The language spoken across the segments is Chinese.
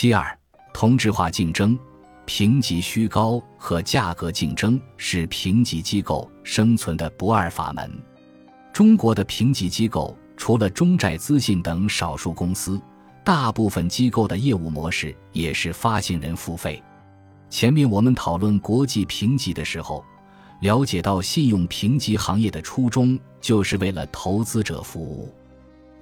其二，同质化竞争、评级虚高和价格竞争是评级机构生存的不二法门。中国的评级机构除了中债资信等少数公司，大部分机构的业务模式也是发行人付费。前面我们讨论国际评级的时候，了解到信用评级行业的初衷就是为了投资者服务。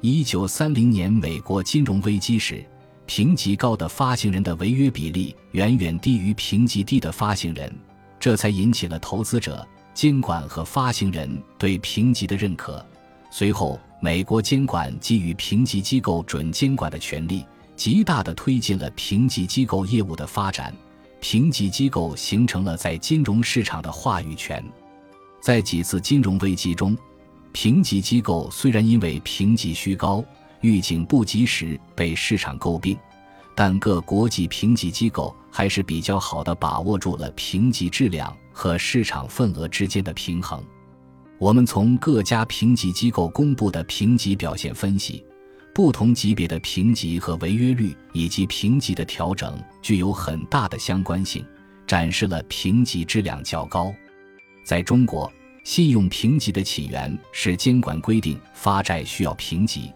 一九三零年美国金融危机时，评级高的发行人的违约比例远远低于评级低的发行人，这才引起了投资者、监管和发行人对评级的认可。随后，美国监管给予评级机构准监管的权利，极大地推进了评级机构业务的发展。评级机构形成了在金融市场的话语权。在几次金融危机中，评级机构虽然因为评级虚高、预警不及时被市场诟病，但各国际评级机构还是比较好的把握住了评级质量和市场份额之间的平衡。我们从各家评级机构公布的评级表现分析。不同级别的评级和违约率以及评级的调整具有很大的相关性，展示了评级质量较高。在中国，信用评级的起源是监管规定发债需要评级，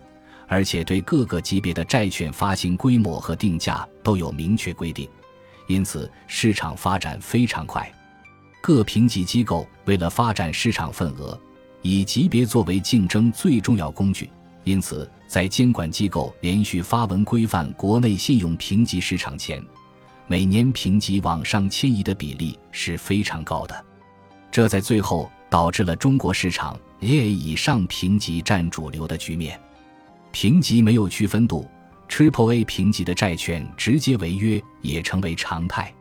而且对各个级别的债券发行规模和定价都有明确规定，因此市场发展非常快。各评级机构为了发展市场份额，以级别作为竞争最重要工具。因此，在监管机构连续发文规范国内信用评级市场前，每年评级往上迁移的比例是非常高的。这在最后导致了中国市场 A 以上评级占主流的局面。评级没有区分度，Triple A 评级的债券直接违约也成为常态。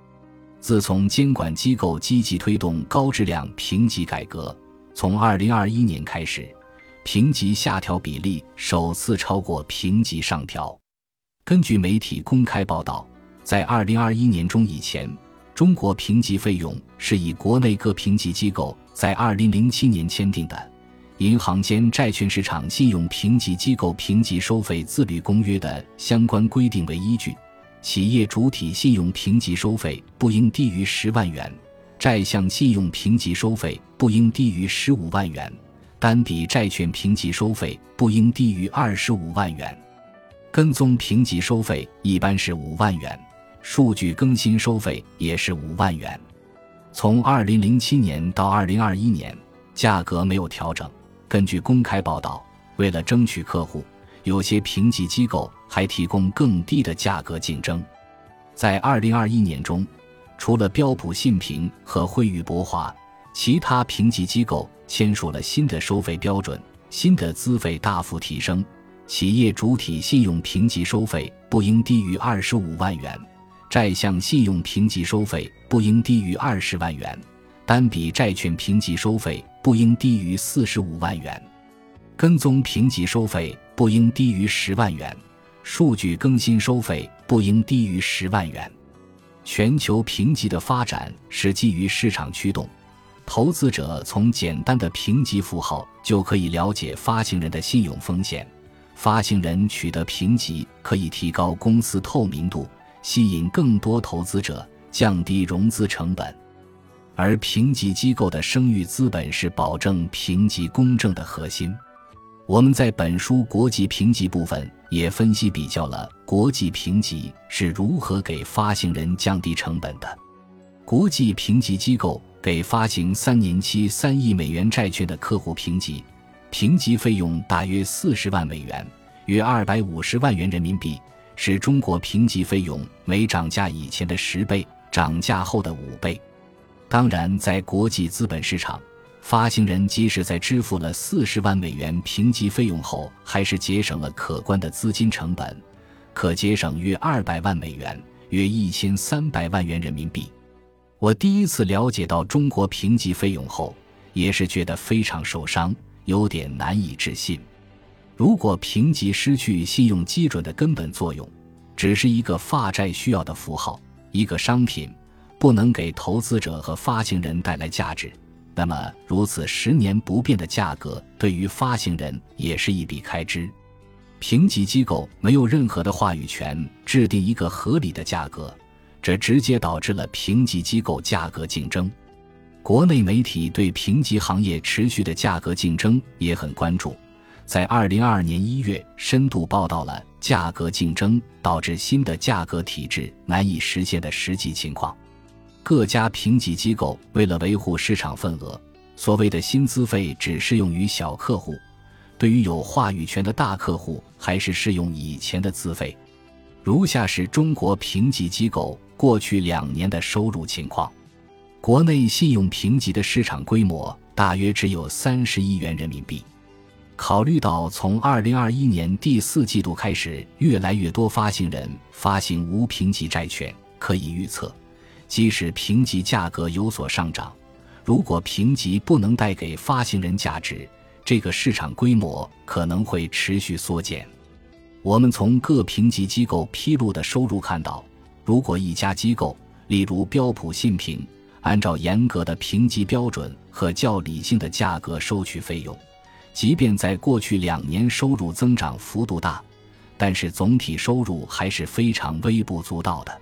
自从监管机构积极推动高质量评级改革，从2021年开始。评级下调比例首次超过评级上调。根据媒体公开报道，在2021年中以前，中国评级费用是以国内各评级机构在2007年签订的《银行间债券市场信用评级机构评级收费自律公约》的相关规定为依据，企业主体信用评级收费不应低于十万元，债项信用评级收费不应低于十五万元。单笔债券评级收费不应低于二十五万元，跟踪评级收费一般是五万元，数据更新收费也是五万元。从二零零七年到二零二一年，价格没有调整。根据公开报道，为了争取客户，有些评级机构还提供更低的价格竞争。在二零二一年中，除了标普信评和惠誉博华，其他评级机构。签署了新的收费标准，新的资费大幅提升。企业主体信用评级收费不应低于二十五万元，债项信用评级收费不应低于二十万元，单笔债券评级收费不应低于四十五万元，跟踪评级收费不应低于十万元，数据更新收费不应低于十万元。全球评级的发展是基于市场驱动。投资者从简单的评级符号就可以了解发行人的信用风险。发行人取得评级可以提高公司透明度，吸引更多投资者，降低融资成本。而评级机构的声誉资本是保证评级公正的核心。我们在本书国际评级部分也分析比较了国际评级是如何给发行人降低成本的。国际评级机构。给发行三年期三亿美元债券的客户评级，评级费用大约四十万美元，约二百五十万元人民币，是中国评级费用每涨价以前的十倍，涨价后的五倍。当然，在国际资本市场，发行人即使在支付了四十万美元评级费用后，还是节省了可观的资金成本，可节省约二百万美元，约一千三百万元人民币。我第一次了解到中国评级费用后，也是觉得非常受伤，有点难以置信。如果评级失去信用基准的根本作用，只是一个发债需要的符号，一个商品，不能给投资者和发行人带来价值，那么如此十年不变的价格，对于发行人也是一笔开支。评级机构没有任何的话语权制定一个合理的价格，这直接导致了评级机构价格竞争。国内媒体对评级行业持续的价格竞争也很关注，在二零二二年一月深度报道了价格竞争导致新的价格体制难以实现的实际情况。各家评级机构为了维护市场份额，所谓的新资费只适用于小客户。对于有话语权的大客户，还是适用以前的资费。如下是中国评级机构过去两年的收入情况：国内信用评级的市场规模大约只有三十亿元人民币。考虑到从二零二一年第四季度开始，越来越多发行人发行无评级债券，可以预测，即使评级价格有所上涨，如果评级不能带给发行人价值。这个市场规模可能会持续缩减。我们从各评级机构披露的收入看到，如果一家机构，例如标普信评，按照严格的评级标准和较理性的价格收取费用，即便在过去两年收入增长幅度大，但是总体收入还是非常微不足道的。